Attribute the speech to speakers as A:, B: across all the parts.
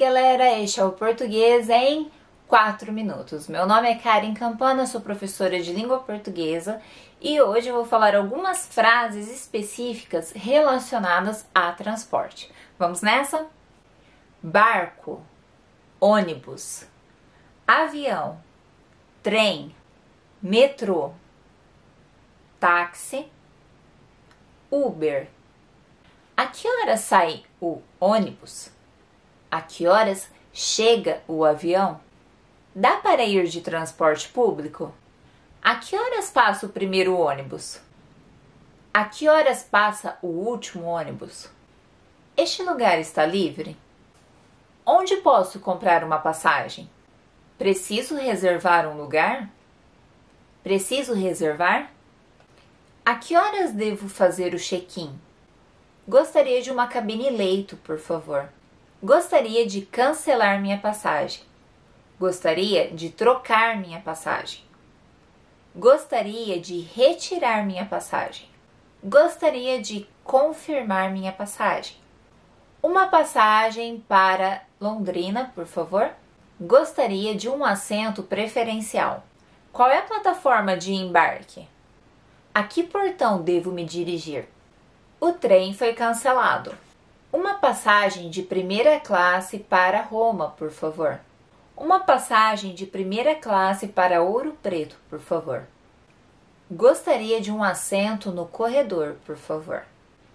A: galera, este é o Português em 4 minutos. Meu nome é Karen Campana, sou professora de língua portuguesa e hoje eu vou falar algumas frases específicas relacionadas a transporte. Vamos nessa? Barco, ônibus, avião, trem, metrô, táxi, Uber. A que hora sai o ônibus? A que horas chega o avião? Dá para ir de transporte público? A que horas passa o primeiro ônibus? A que horas passa o último ônibus? Este lugar está livre? Onde posso comprar uma passagem? Preciso reservar um lugar? Preciso reservar? A que horas devo fazer o check-in? Gostaria de uma cabine leito, por favor. Gostaria de cancelar minha passagem. Gostaria de trocar minha passagem. Gostaria de retirar minha passagem. Gostaria de confirmar minha passagem. Uma passagem para Londrina, por favor. Gostaria de um assento preferencial. Qual é a plataforma de embarque? A que portão devo me dirigir? O trem foi cancelado. Passagem de primeira classe para Roma, por favor. Uma passagem de primeira classe para Ouro Preto, por favor. Gostaria de um assento no corredor, por favor.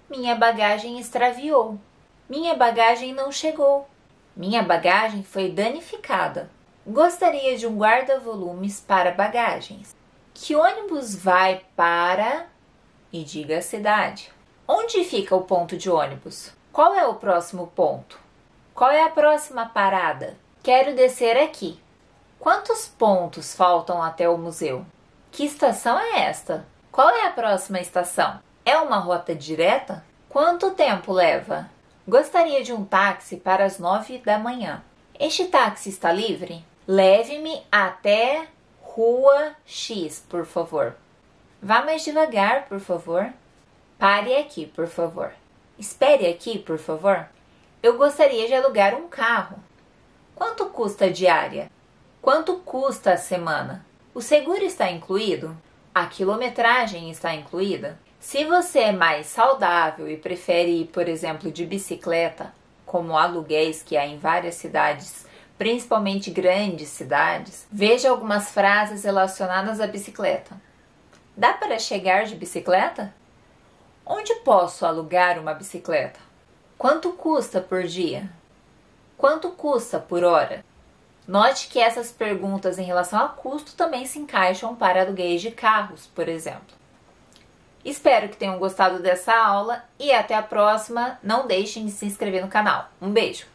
A: Minha bagagem extraviou. Minha bagagem não chegou. Minha bagagem foi danificada. Gostaria de um guarda-volumes para bagagens. Que ônibus vai para. E diga a cidade. Onde fica o ponto de ônibus? Qual é o próximo ponto? Qual é a próxima parada? Quero descer aqui. Quantos pontos faltam até o museu? Que estação é esta? Qual é a próxima estação? É uma rota direta? Quanto tempo leva? Gostaria de um táxi para as nove da manhã. Este táxi está livre? Leve-me até Rua X, por favor. Vá mais devagar, por favor. Pare aqui, por favor. Espere aqui, por favor. Eu gostaria de alugar um carro. Quanto custa a diária? Quanto custa a semana? O seguro está incluído? A quilometragem está incluída? Se você é mais saudável e prefere ir, por exemplo, de bicicleta, como aluguéis que há em várias cidades, principalmente grandes cidades, veja algumas frases relacionadas à bicicleta. Dá para chegar de bicicleta? Onde posso alugar uma bicicleta? Quanto custa por dia? Quanto custa por hora? Note que essas perguntas em relação a custo também se encaixam para aluguéis de carros, por exemplo. Espero que tenham gostado dessa aula e até a próxima. Não deixem de se inscrever no canal. Um beijo!